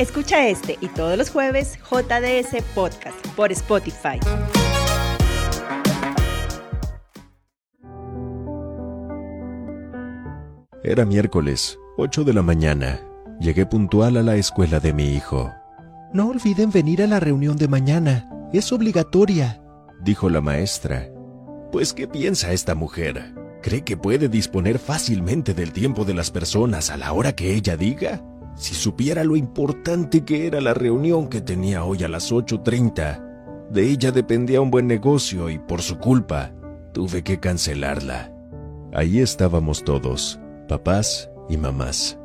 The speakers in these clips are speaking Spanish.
Escucha este y todos los jueves JDS Podcast por Spotify. Era miércoles, 8 de la mañana. Llegué puntual a la escuela de mi hijo. No olviden venir a la reunión de mañana. Es obligatoria, dijo la maestra. Pues, ¿qué piensa esta mujer? ¿Cree que puede disponer fácilmente del tiempo de las personas a la hora que ella diga? Si supiera lo importante que era la reunión que tenía hoy a las 8.30, de ella dependía un buen negocio y por su culpa tuve que cancelarla. Ahí estábamos todos, papás y mamás.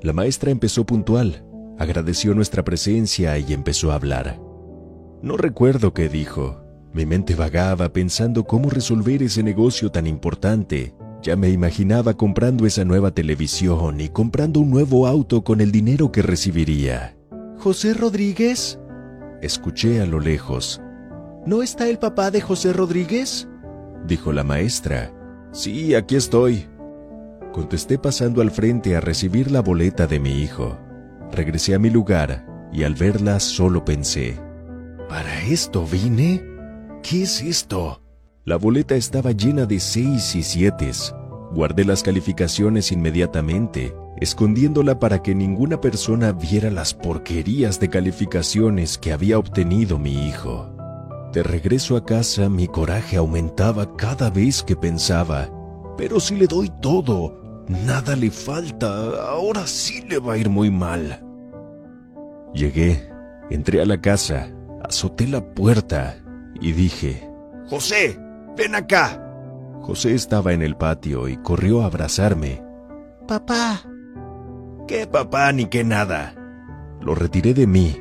La maestra empezó puntual, agradeció nuestra presencia y empezó a hablar. No recuerdo qué dijo, mi mente vagaba pensando cómo resolver ese negocio tan importante. Ya me imaginaba comprando esa nueva televisión y comprando un nuevo auto con el dinero que recibiría. ¿José Rodríguez? Escuché a lo lejos. ¿No está el papá de José Rodríguez? Dijo la maestra. Sí, aquí estoy. Contesté pasando al frente a recibir la boleta de mi hijo. Regresé a mi lugar y al verla solo pensé, ¿para esto vine? ¿Qué es esto? La boleta estaba llena de seis y siete. Guardé las calificaciones inmediatamente, escondiéndola para que ninguna persona viera las porquerías de calificaciones que había obtenido mi hijo. De regreso a casa mi coraje aumentaba cada vez que pensaba, pero si le doy todo, nada le falta, ahora sí le va a ir muy mal. Llegué, entré a la casa, azoté la puerta y dije, José, ven acá. José estaba en el patio y corrió a abrazarme. Papá. ¿Qué papá ni qué nada? Lo retiré de mí,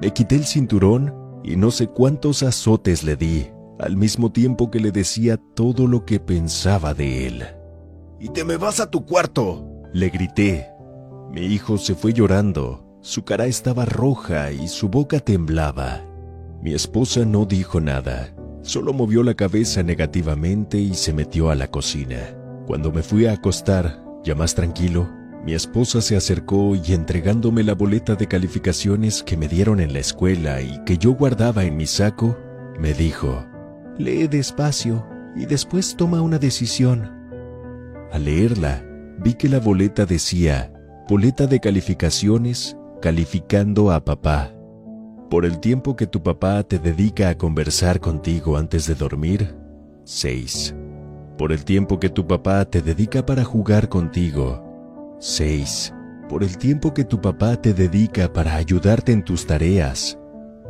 le quité el cinturón y no sé cuántos azotes le di, al mismo tiempo que le decía todo lo que pensaba de él. Y te me vas a tu cuarto, le grité. Mi hijo se fue llorando, su cara estaba roja y su boca temblaba. Mi esposa no dijo nada, solo movió la cabeza negativamente y se metió a la cocina. Cuando me fui a acostar, ya más tranquilo, mi esposa se acercó y entregándome la boleta de calificaciones que me dieron en la escuela y que yo guardaba en mi saco, me dijo, Lee despacio y después toma una decisión. Al leerla, vi que la boleta decía, boleta de calificaciones, calificando a papá. Por el tiempo que tu papá te dedica a conversar contigo antes de dormir, 6. Por el tiempo que tu papá te dedica para jugar contigo, 6. Por el tiempo que tu papá te dedica para ayudarte en tus tareas,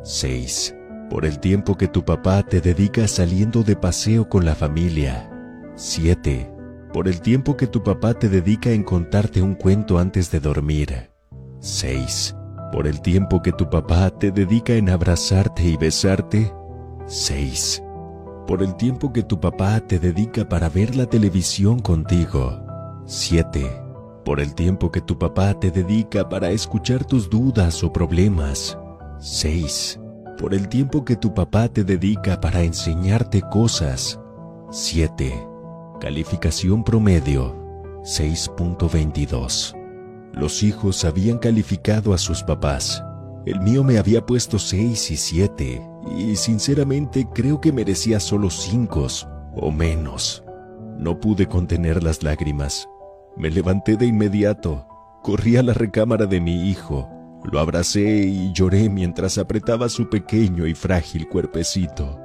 6. Por el tiempo que tu papá te dedica saliendo de paseo con la familia, 7. Por el tiempo que tu papá te dedica en contarte un cuento antes de dormir, 6 por el tiempo que tu papá te dedica en abrazarte y besarte. 6. Por el tiempo que tu papá te dedica para ver la televisión contigo. 7. Por el tiempo que tu papá te dedica para escuchar tus dudas o problemas. 6. Por el tiempo que tu papá te dedica para enseñarte cosas. 7. Calificación promedio 6.22. Los hijos habían calificado a sus papás. El mío me había puesto seis y siete, y sinceramente creo que merecía solo cinco o menos. No pude contener las lágrimas. Me levanté de inmediato, corrí a la recámara de mi hijo, lo abracé y lloré mientras apretaba su pequeño y frágil cuerpecito.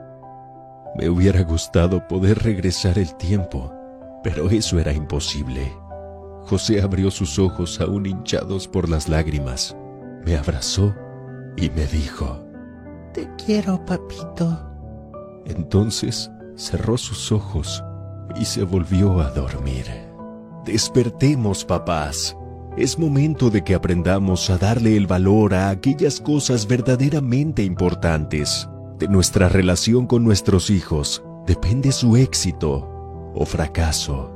Me hubiera gustado poder regresar el tiempo, pero eso era imposible. José abrió sus ojos aún hinchados por las lágrimas, me abrazó y me dijo, Te quiero, papito. Entonces cerró sus ojos y se volvió a dormir. Despertemos, papás. Es momento de que aprendamos a darle el valor a aquellas cosas verdaderamente importantes. De nuestra relación con nuestros hijos depende su éxito o fracaso.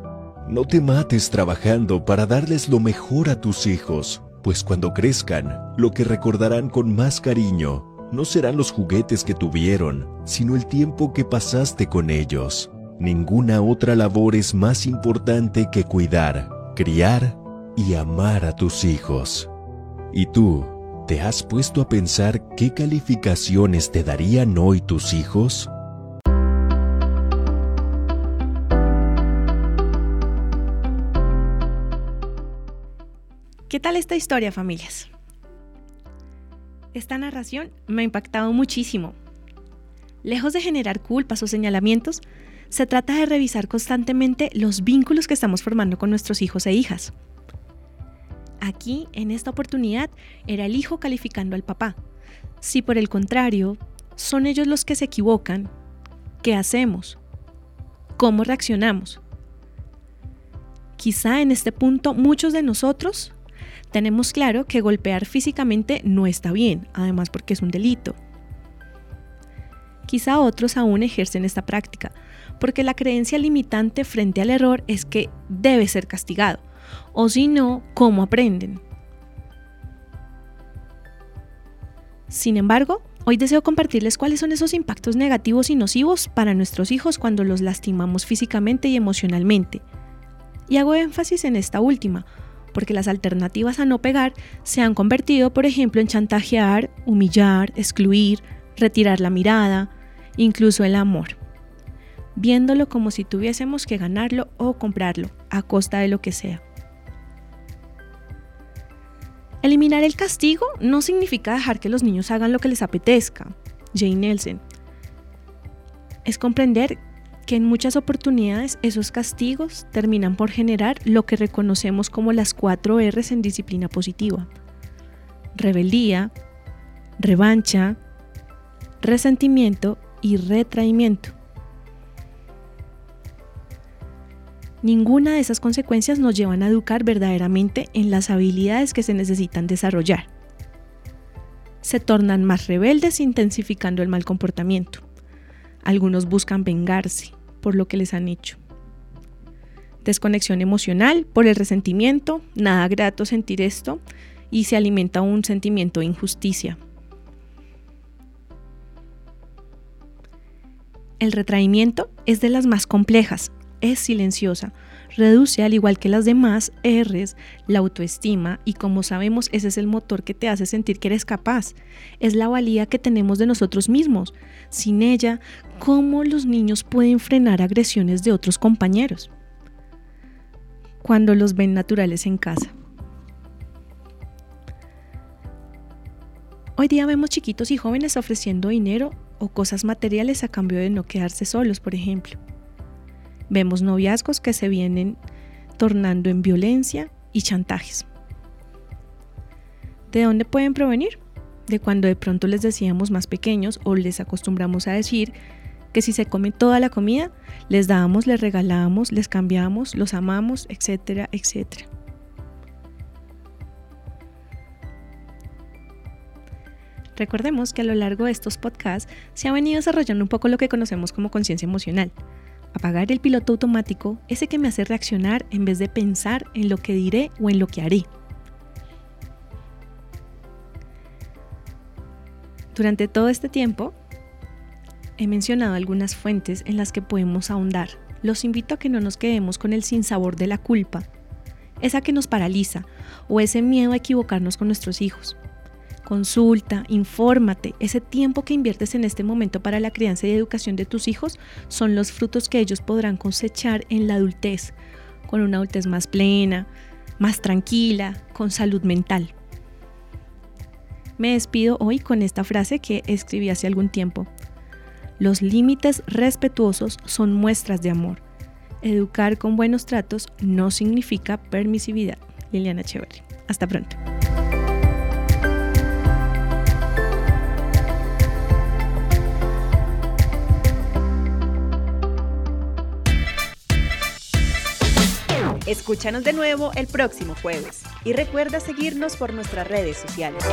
No te mates trabajando para darles lo mejor a tus hijos, pues cuando crezcan, lo que recordarán con más cariño no serán los juguetes que tuvieron, sino el tiempo que pasaste con ellos. Ninguna otra labor es más importante que cuidar, criar y amar a tus hijos. ¿Y tú, ¿Te has puesto a pensar qué calificaciones te darían hoy tus hijos? ¿Qué tal esta historia, familias? Esta narración me ha impactado muchísimo. Lejos de generar culpas o señalamientos, se trata de revisar constantemente los vínculos que estamos formando con nuestros hijos e hijas. Aquí, en esta oportunidad, era el hijo calificando al papá. Si por el contrario, son ellos los que se equivocan, ¿qué hacemos? ¿Cómo reaccionamos? Quizá en este punto muchos de nosotros tenemos claro que golpear físicamente no está bien, además porque es un delito. Quizá otros aún ejercen esta práctica, porque la creencia limitante frente al error es que debe ser castigado, o si no, ¿cómo aprenden? Sin embargo, hoy deseo compartirles cuáles son esos impactos negativos y nocivos para nuestros hijos cuando los lastimamos físicamente y emocionalmente. Y hago énfasis en esta última, porque las alternativas a no pegar se han convertido, por ejemplo, en chantajear, humillar, excluir, retirar la mirada, incluso el amor, viéndolo como si tuviésemos que ganarlo o comprarlo, a costa de lo que sea. Eliminar el castigo no significa dejar que los niños hagan lo que les apetezca. Jane Nelson. Es comprender que en muchas oportunidades esos castigos terminan por generar lo que reconocemos como las cuatro R's en disciplina positiva. Rebeldía, revancha, resentimiento y retraimiento. Ninguna de esas consecuencias nos llevan a educar verdaderamente en las habilidades que se necesitan desarrollar. Se tornan más rebeldes intensificando el mal comportamiento. Algunos buscan vengarse por lo que les han hecho. Desconexión emocional por el resentimiento, nada grato sentir esto y se alimenta un sentimiento de injusticia. El retraimiento es de las más complejas es silenciosa, reduce al igual que las demás R's la autoestima y como sabemos ese es el motor que te hace sentir que eres capaz, es la valía que tenemos de nosotros mismos. Sin ella, ¿cómo los niños pueden frenar agresiones de otros compañeros? Cuando los ven naturales en casa. Hoy día vemos chiquitos y jóvenes ofreciendo dinero o cosas materiales a cambio de no quedarse solos, por ejemplo. Vemos noviazgos que se vienen tornando en violencia y chantajes. ¿De dónde pueden provenir? De cuando de pronto les decíamos más pequeños o les acostumbramos a decir que si se comen toda la comida, les damos, les regalamos, les cambiamos, los amamos, etcétera, etcétera. Recordemos que a lo largo de estos podcasts se ha venido desarrollando un poco lo que conocemos como conciencia emocional, Apagar el piloto automático, ese que me hace reaccionar en vez de pensar en lo que diré o en lo que haré. Durante todo este tiempo, he mencionado algunas fuentes en las que podemos ahondar. Los invito a que no nos quedemos con el sinsabor de la culpa, esa que nos paraliza, o ese miedo a equivocarnos con nuestros hijos consulta, infórmate. Ese tiempo que inviertes en este momento para la crianza y educación de tus hijos son los frutos que ellos podrán cosechar en la adultez, con una adultez más plena, más tranquila, con salud mental. Me despido hoy con esta frase que escribí hace algún tiempo. Los límites respetuosos son muestras de amor. Educar con buenos tratos no significa permisividad. Liliana Echeverry. Hasta pronto. Escúchanos de nuevo el próximo jueves y recuerda seguirnos por nuestras redes sociales.